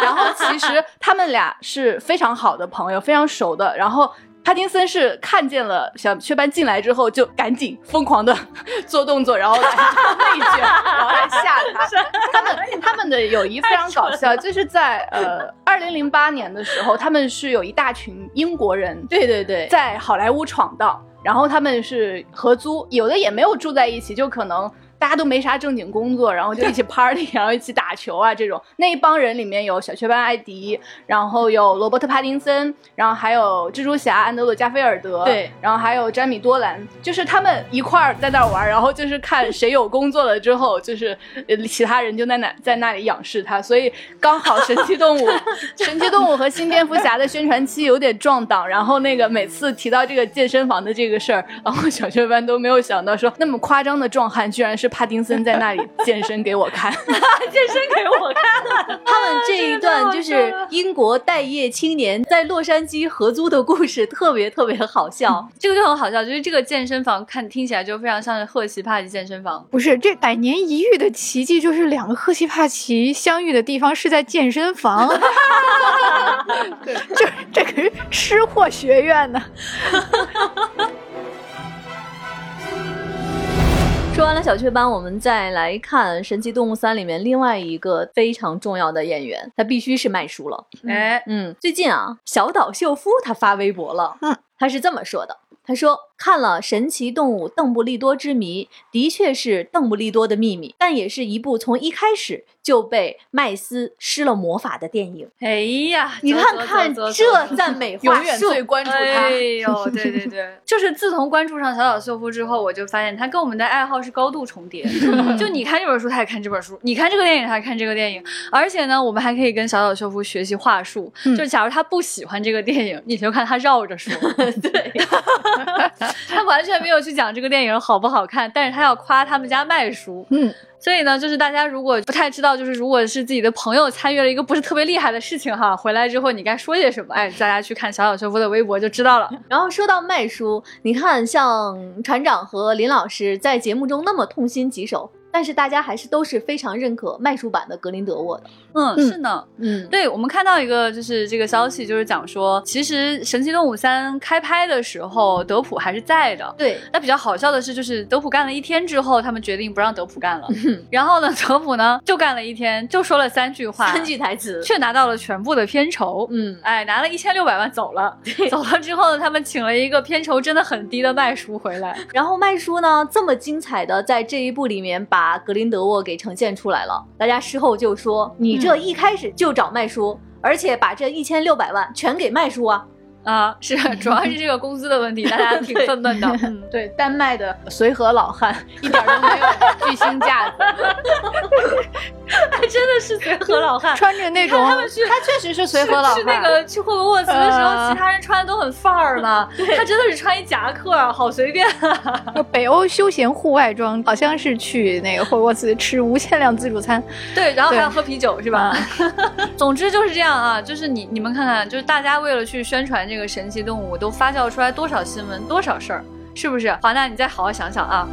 然后其实他们俩是非常好的朋友，非常熟的。然后。帕金森是看见了小雀斑进来之后，就赶紧疯狂的 做动作，然后来 内卷，然后来吓他。他们 他们的友谊非常搞笑，就是在呃二零零八年的时候，他们是有一大群英国人对对对，在好莱坞闯荡，然后他们是合租，有的也没有住在一起，就可能大家都没啥正经工作，然后就一起 party，然后一起打球啊这种。那一帮人里面有小雀斑艾迪，然后有罗伯特帕丁森，然后还有蜘蛛侠安德鲁加菲尔德，对，然后还有詹米多兰，就是他们一块儿在那儿玩，然后就是看谁有工作了之后，就是呃其他人就在那在那里仰视他，所以刚好神奇动物、神奇动物和新蝙蝠侠的宣传期有点撞档，然后那个每次提到这个健身房的这个事儿，然后小雀斑都没有想到说那么夸张的壮汉居然是帕丁森在那里 健身给我看，健身给我看。他们这一段就是英国待业青年在洛杉矶合租的故事，特别特别好笑。这个就很好笑，就是这个健身房看听起来就非常像是赫奇帕奇健身房。不是，这百年一遇的奇迹就是两个赫奇帕奇相遇的地方是在健身房，对，这这可是吃货学院呢。说完了小雀斑，我们再来看《神奇动物三》里面另外一个非常重要的演员，他必须是麦叔了。哎，嗯，最近啊，小岛秀夫他发微博了，嗯，他是这么说的，他说看了《神奇动物邓布利多之谜》，的确是邓布利多的秘密，但也是一部从一开始就被麦斯施了魔法的电影。哎呀，你看看这赞美话 永远术，最关注他哎。呦，对对对，就是自从关注上小岛秀夫之后，我就发现他跟我们的爱好是高度重叠。就你看这本书，他也看这本书；你看这个电影，他也看这个电影。而且呢，我们还可以跟小岛秀夫学习话术。就假如他不喜欢这个电影，你就看他绕着说。对，他完全没有去讲这个电影好不好看，但是他要夸他们家卖书。嗯。所以呢，就是大家如果不太知道，就是如果是自己的朋友参与了一个不是特别厉害的事情哈，回来之后你该说些什么？哎，大家去看小小秀夫的微博就知道了。然后说到麦叔，你看像船长和林老师在节目中那么痛心疾首，但是大家还是都是非常认可麦叔版的格林德沃的。嗯，嗯是呢。嗯，对，我们看到一个就是这个消息，就是讲说，其实《神奇动物三》开拍的时候，德普还是在的。对，那比较好笑的是，就是德普干了一天之后，他们决定不让德普干了。然后呢，德普呢就干了一天，就说了三句话，三句台词。却拿到了全部的片酬。嗯，哎，拿了一千六百万走了。走了之后呢，他们请了一个片酬真的很低的麦叔回来。然后麦叔呢这么精彩的在这一部里面把格林德沃给呈现出来了，大家事后就说你这一开始就找麦叔，而且把这一千六百万全给麦叔啊。啊，是 主要是这个工资的问题，大家 挺愤懑的。嗯，对，丹麦的随和老汉一点都没有巨星架子，还真的是随和老汉。穿着那种他确实是随和老汉。去那个去霍格沃茨的时候，呃其他人穿的都很范儿嘛，他真的是穿一夹克，好随便啊。北欧休闲户外装，好像是去那个霍格沃茨吃无限量自助餐。对，然后还要喝啤酒是吧？总之就是这样啊，就是你你们看看，就是大家为了去宣传这个神奇动物，都发酵出来多少新闻，多少事儿，是不是？华纳，你再好好想想啊。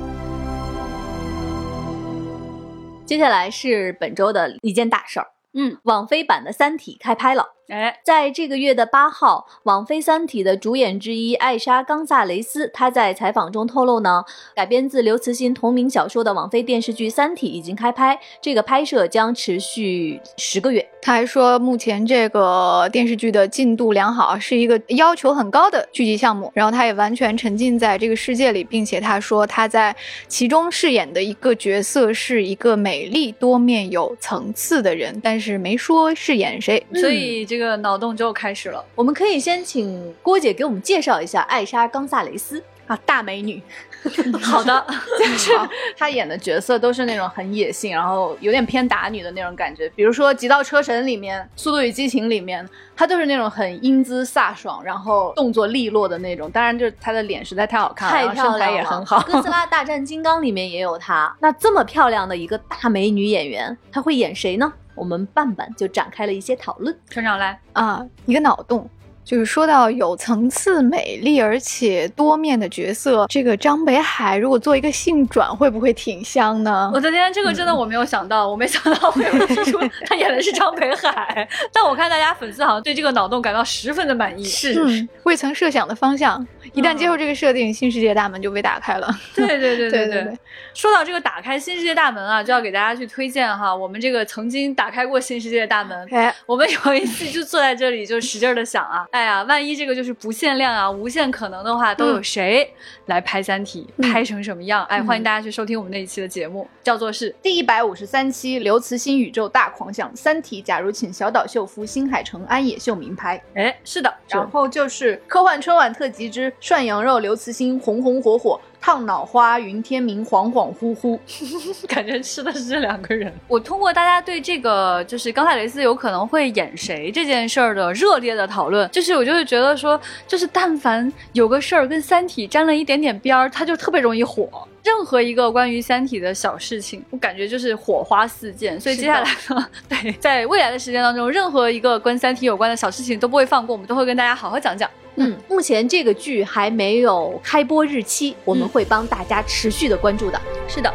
接下来是本周的一件大事儿，嗯，网飞版的《三体》开拍了。哎，在这个月的八号，网飞《三体》的主演之一艾莎·冈萨雷斯，她在采访中透露呢，改编自刘慈欣同名小说的网飞电视剧《三体》已经开拍，这个拍摄将持续十个月。他还说，目前这个电视剧的进度良好，是一个要求很高的剧集项目。然后他也完全沉浸在这个世界里，并且他说他在其中饰演的一个角色是一个美丽、多面、有层次的人，但是没说饰演谁。所以这个脑洞就开始了。我们可以先请郭姐给我们介绍一下艾莎·冈萨雷斯。啊，大美女，好的，就是她演的角色都是那种很野性，然后有点偏打女的那种感觉。比如说《极道车神》里面，《速度与激情》里面，她都是那种很英姿飒爽，然后动作利落的那种。当然，就是她的脸实在太好看了，身材也很好。哥斯拉大战金刚》里面也有她。那这么漂亮的一个大美女演员，她会演谁呢？我们伴伴就展开了一些讨论。船长来，啊，一个脑洞。就是说到有层次、美丽而且多面的角色，这个张北海如果做一个性转，会不会挺香呢我？的天，这个真的我没有想到，我没想到会有人提出 他演的是张北海，但我看大家粉丝好像对这个脑洞感到十分的满意。是嗯，未曾设想的方向，一旦接受这个设定，新世界大门就被打开了。对对对对对对。说到这个打开新世界大门啊，就要给大家去推荐哈，我们这个曾经打开过新世界大门。哎，我们有一次就坐在这里，就使劲的想啊，哎呀，万一这个就是不限量啊、无限可能的话，都有谁来拍《三体》嗯拍成什么样？哎，欢迎大家去收听我们那一期的节目，叫做是第一百五十三期刘慈欣宇宙大狂想《三体》，假如请小岛秀夫、新海诚、安野秀明拍。哎，是的，然后就是科幻春晚特辑之涮羊肉刘慈欣红红火火烫脑花云天明恍恍惚惚。感觉吃的是这两个人。我通过大家对这个就是冈萨雷斯有可能会演谁这件事儿的热烈的讨论，就是我就会觉得说，就是但凡有个事儿跟《三体》沾了一点点边儿，它就特别容易火。任何一个关于《三体》的小事情，我感觉就是火花四溅。所以接下来呢，对，在未来的时间当中，任何一个跟《三体》有关的小事情都不会放过，我们都会跟大家好好讲讲。嗯，目前这个剧还没有开播日期，我们会帮大家持续的关注的。是的，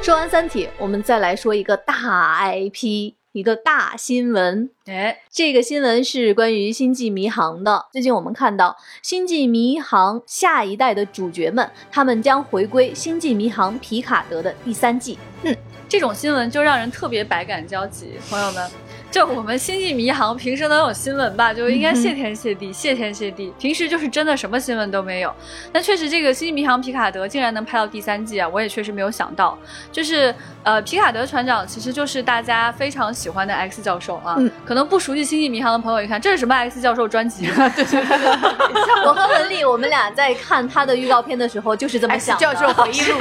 说完《三体》，我们再来说一个大 IP，一个大新闻。哎，这个新闻是关于《星际迷航》的。最近我们看到《星际迷航》下一代的主角们，他们将回归《星际迷航：皮卡德》的第三季。嗯这种新闻就让人特别百感交集，朋友们。就我们星际迷航平时能有新闻吧，就应该谢天谢地，谢天谢地。平时就是真的什么新闻都没有。但确实，这个星际迷航皮卡德竟然能拍到第三季啊，我也确实没有想到。就是呃，皮卡德船长其实就是大家非常喜欢的 X 教授啊。嗯可能不熟悉星际迷航的朋友一看，这是什么 X 教授专辑？对对对我和文丽，我们俩在看他的预告片的时候就是这么想的。教授回忆录，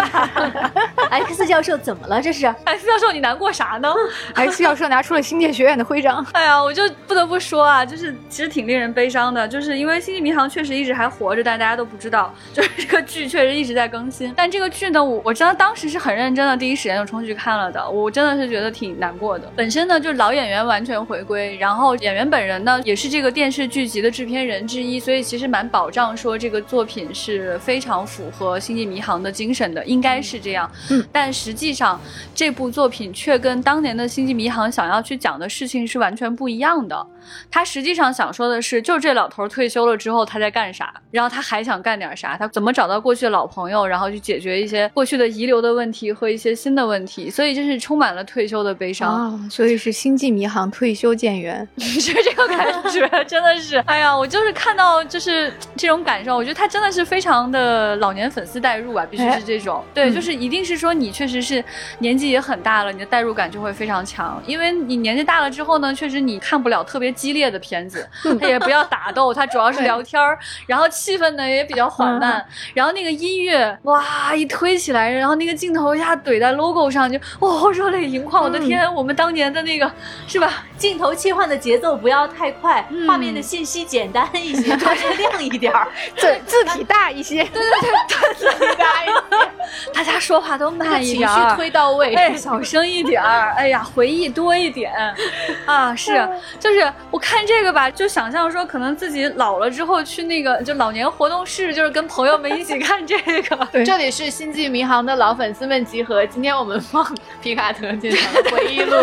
X 教授怎么了？这是？，X 教授你难过啥呢？X 教授拿出了星界学院的徽章。哎呀，我就不得不说啊，就是其实挺令人悲伤的，就是因为《星际迷航》确实一直还活着，但大家都不知道，就是这个剧确实一直在更新。但这个剧呢，我我真的当时是很认真的，第一时间就冲去看了的，我真的是觉得挺难过的。本身呢，就是老演员完全回归，然后演员本人呢也是这个电视剧集的制片人之一，所以其实蛮保障说这个作品是非常符合《星际迷航》的精神的，应该是这样。嗯，但实际上这部作品却跟当年的《星际迷航》想要去讲的事情是完全不一样的。他实际上想说的是，就这老头儿退休了之后他在干啥，然后他还想干点啥，他怎么找到过去的老朋友，然后去解决一些过去的遗留的问题和一些新的问题，所以真是充满了退休的悲伤。啊，所以是星际迷航退休舰员。是这个感觉，真的是，哎呀，我就是看到就是这种感受，我觉得他真的是非常的老年粉丝代入啊，必须是这种，对，嗯就是一定是说你确实是年纪也很大了，你的代入感就会非常强，因为你年纪大了之后。之后呢，确实你看不了特别激烈的片子，它也不要打斗，它主要是聊天儿，然后气氛呢也比较缓慢，然后那个音乐哇一推起来，然后那个镜头一下怼在 logo 上，就哦热泪盈眶，我的天，我们当年的那个是吧？镜头切换的节奏不要太快，画面的信息简单一些，画面亮一点儿，字字体大一些，对对对，字体大一些，大家说话都慢一点情，绪推到位。哎，小声一点儿，哎呀，回忆多一点，啊，是，就是我看这个吧，就想象说，可能自己老了之后去那个就老年活动室，就是跟朋友们一起看这个。这里是星际迷航的老粉丝们集合，今天我们放皮卡特舰长的回忆录。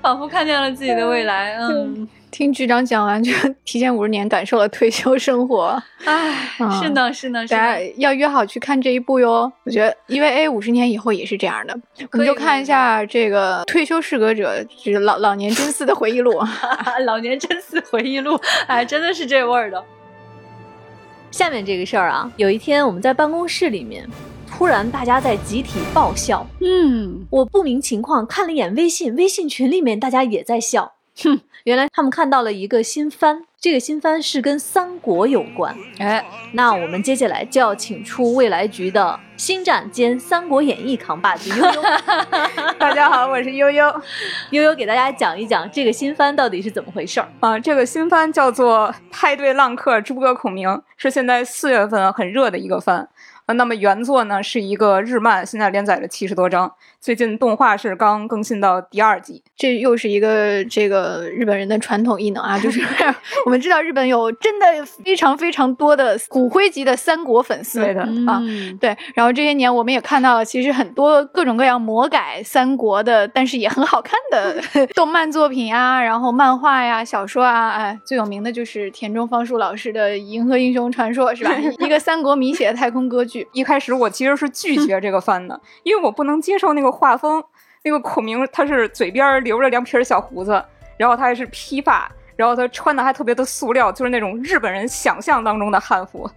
仿佛看见了自己的未来，嗯，听局长讲完，就提前五十年感受了退休生活。唉，是呢，是呢，是大家呢。要约好去看这一部哟。我觉得因为 A 五十年以后也是这样的，我们就看一下这个退休适格者，就是老老年真嗣的回忆录。老年真嗣回忆录，哎，真的是这味儿的。下面这个事儿啊，有一天我们在办公室里面，突然大家在集体爆笑。嗯，我不明情况，看了一眼微信，微信群里面大家也在笑。哼，原来他们看到了一个新番，这个新番是跟三国有关。哎，那我们接下来就要请出未来局的星战兼《三国演义》扛把子悠悠，大家好，我是悠悠。悠悠给大家讲一讲这个新番到底是怎么回事儿。啊、这个新番叫做《派对浪客诸葛孔明》，是现在四月份很热的一个番。呃，那么原作呢是一个日漫，现在连载了七十多章，最近动画是刚更新到第二季。这又是一个这个日本人的传统异能啊，就是 我们知道日本有真的非常非常多的骨灰级的三国粉丝。对的啊，对，然后这些年我们也看到了，其实很多各种各样魔改三国的，但是也很好看的 动漫作品啊，然后漫画呀、小说啊，哎，最有名的就是田中芳树老师的《银河英雄传说》，是吧？一个三国迷写的太空歌剧。一开始我其实是拒绝这个番的，因为我不能接受那个画风。那个孔明他是嘴边留着两撇小胡子，然后他还是披发，然后他穿的还特别的塑料，就是那种日本人想象当中的汉服。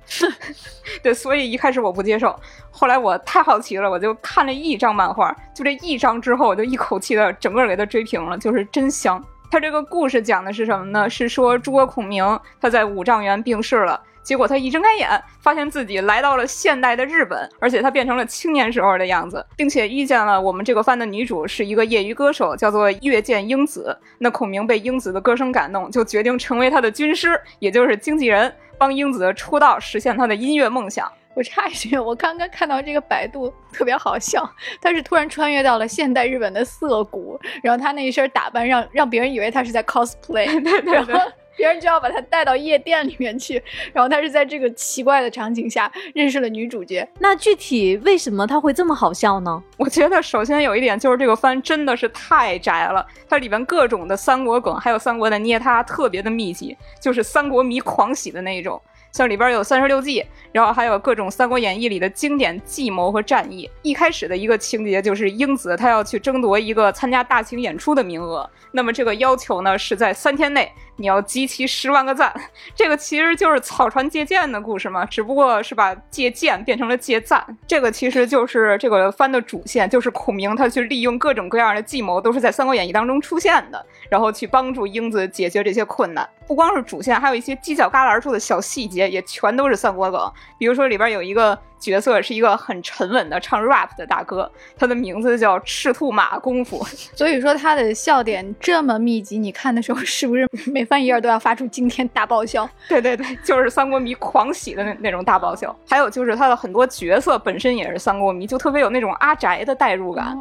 对，所以一开始我不接受，后来我太好奇了，我就看了一张漫画，就这一张之后，我就一口气的整个给他追平了，就是真香。他这个故事讲的是什么呢？是说诸葛孔明他在五丈原病逝了。结果他一睁开眼，发现自己来到了现代的日本，而且他变成了青年时候的样子，并且遇见了我们这个番的女主是一个业余歌手，叫做月见英子。那孔明被英子的歌声感动，就决定成为她的军师，也就是经纪人，帮英子出道，实现她的音乐梦想。我插一句，我刚刚看到这个百度特别好笑，他是突然穿越到了现代日本的涩谷，然后他那一身打扮让让别人以为他是在 cosplay，对 对对。别人就要把他带到夜店里面去，然后他是在这个奇怪的场景下认识了女主角。那具体为什么他会这么好笑呢？我觉得首先有一点就是这个番真的是太宅了，它里边各种的三国梗，还有三国的捏他特别的密集，就是三国迷狂喜的那一种。像里边有三十六计，然后还有各种《三国演义》里的经典计谋和战役。一开始的一个情节就是英子她要去争夺一个参加大型演出的名额，那么这个要求呢是在三天内你要集齐十万个赞。这个其实就是草船借箭的故事嘛，只不过是把借箭变成了借赞。这个其实就是这个番的主线，就是孔明他去利用各种各样的计谋，都是在《三国演义》当中出现的，然后去帮助英子解决这些困难。不光是主线，还有一些犄角旮旯处的小细节，也全都是三国梗。比如说里边有一个角色是一个很沉稳的唱 rap 的大哥，他的名字叫赤兔马功夫。所以说他的笑点这么密集，你看的时候是不是每翻一页都要发出惊天大爆笑？对对对，就是三国迷狂喜的那那种大爆笑。还有就是他的很多角色本身也是三国迷，就特别有那种阿宅的代入感。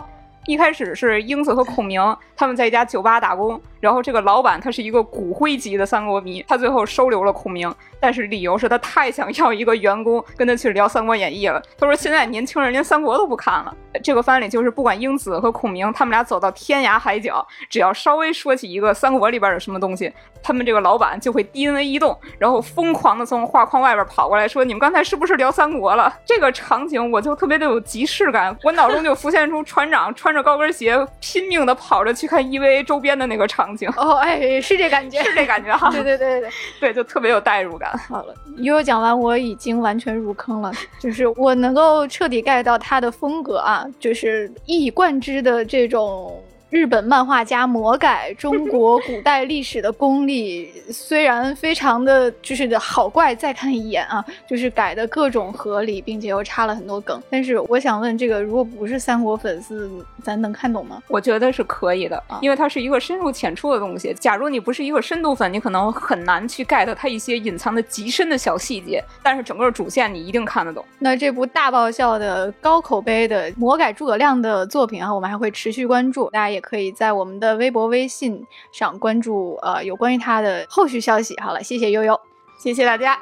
一开始是英子和孔明他们在一家酒吧打工，然后这个老板他是一个骨灰级的三国迷，他最后收留了孔明，但是理由是他太想要一个员工跟他去聊《三国演义》了。他说现在年轻人连三国都不看了。这个番里就是不管英子和孔明他们俩走到天涯海角，只要稍微说起一个三国里边有什么东西，他们这个老板就会 DNA 异动，然后疯狂的从画框外边跑过来说：“你们刚才是不是聊三国了？”这个场景我就特别的有即视感，我脑中就浮现出船长 穿着高跟鞋拼命的跑着去看 EVA 周边的那个场景。哦，哎，是这感觉，是这感觉哈。对对对对对，对，就特别有代入感。好了，悠悠讲完，我已经完全入坑了，就是我能够彻底 get 到他的风格啊，就是一以贯之的这种日本漫画家魔改中国古代历史的功力，虽然非常的就是好怪，再看一眼啊，就是改的各种合理，并且又插了很多梗。但是我想问，这个如果不是三国粉丝，咱能看懂吗？我觉得是可以的，因为它是一个深入浅出的东西。假如你不是一个深度粉，你可能很难去 get 它一些隐藏的极深的小细节。但是整个主线你一定看得懂。那这部大爆笑的高口碑的魔改诸葛亮的作品啊，我们还会持续关注，大家也也可以在我们的微博、微信上关注呃有关于他的后续消息。好了，谢谢悠悠，谢谢大家。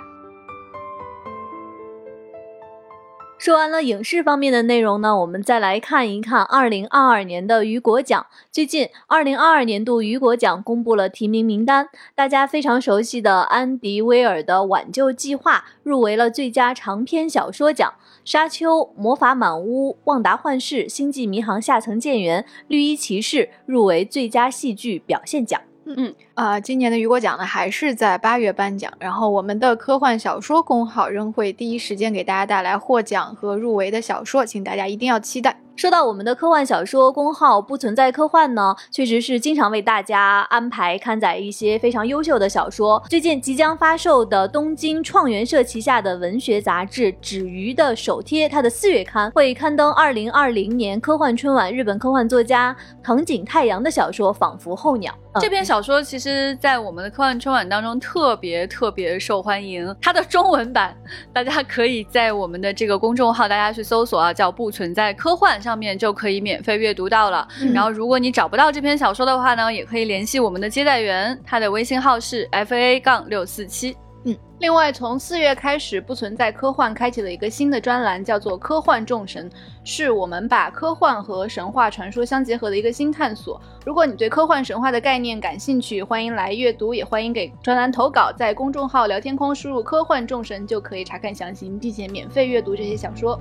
说完了影视方面的内容呢，我们再来看一看二零二二年的雨果奖。最近，二零二二年度雨果奖公布了提名名单，大家非常熟悉的安迪威尔的《挽救计划》入围了最佳长篇小说奖，《沙丘》《魔法满屋》《旺达幻视》《星际迷航：下层舰员》《绿衣骑士》入围最佳戏剧表现奖。嗯嗯啊，今年的雨果奖呢还是在八月颁奖，然后我们的科幻小说公号仍会第一时间给大家带来获奖和入围的小说，请大家一定要期待。说到我们的科幻小说公号不存在科幻呢，确实是经常为大家安排刊载一些非常优秀的小说。最近即将发售的东京创元社旗下的文学杂志《纸鱼》的首贴，它的四月刊会刊登二零二零年科幻春晚日本科幻作家藤井太阳的小说《仿佛候鸟》。这篇小说其实，在我们的科幻春晚当中特别特别受欢迎。它的中文版，大家可以在我们的这个公众号，大家去搜索啊，叫“不存在科幻”。上面就可以免费阅读到了。然后，如果你找不到这篇小说的话呢，也可以联系我们的接待员，他的微信号是 f a 杠六四七。嗯，另外，从四月开始，不存在科幻开启了一个新的专栏，叫做“科幻众神”，是我们把科幻和神话传说相结合的一个新探索。如果你对科幻神话的概念感兴趣，欢迎来阅读，也欢迎给专栏投稿，在公众号聊天框输入“科幻众神”就可以查看详情，并且免费阅读这些小说。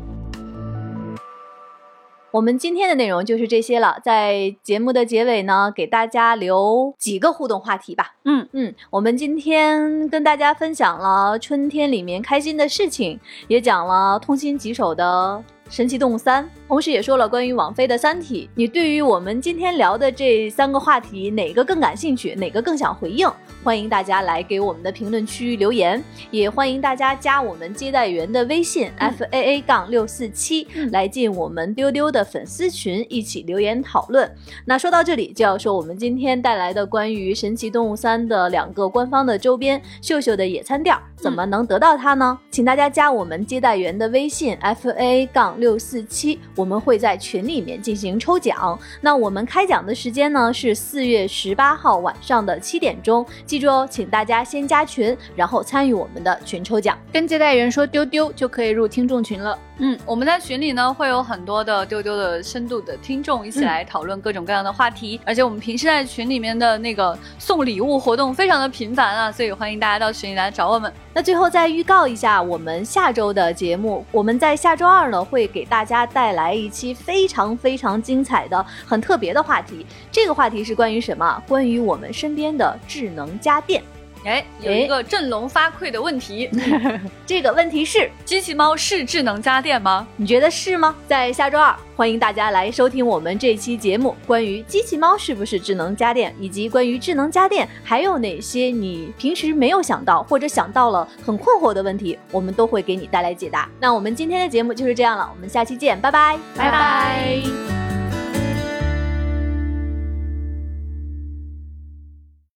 我们今天的内容就是这些了，在节目的结尾呢，给大家留几个互动话题吧。嗯嗯，我们今天跟大家分享了春天里面开心的事情，也讲了痛心疾首的《神奇动物三》，同时也说了关于网飞的《三体》。你对于我们今天聊的这三个话题，哪个更感兴趣？哪个更想回应？欢迎大家来给我们的评论区留言，也欢迎大家加我们接待员的微信 f a a 杠六四七，来进我们丢丢的粉丝群，一起留言讨论。那说到这里，就要说我们今天带来的关于《神奇动物三》的两个官方的周边——秀秀的野餐垫，怎么能得到它呢？请大家加我们接待员的微信 f a a 杠六四七，我们会在群里面进行抽奖。那我们开奖的时间呢是四月十八号晚上的七点钟。记住哦，请大家先加群，然后参与我们的群抽奖，跟接待员说丢丢就可以入听众群了。嗯，我们在群里呢会有很多的丢丢的深度的听众一起来讨论各种各样的话题，而且我们平时在群里面的那个送礼物活动非常的频繁啊，所以欢迎大家到群里来找我们。那最后再预告一下我们下周的节目，我们在下周二呢会给大家带来一期非常非常精彩的、很特别的话题。这个话题是关于什么？关于我们身边的智能家电。哎，有一个振聋发聩的问题，这个问题是：机器猫是智能家电吗？你觉得是吗？在下周二，欢迎大家来收听我们这期节目，关于机器猫是不是智能家电，以及关于智能家电还有哪些你平时没有想到或者想到了很困惑的问题，我们都会给你带来解答。那我们今天的节目就是这样了，我们下期见，拜拜，拜拜。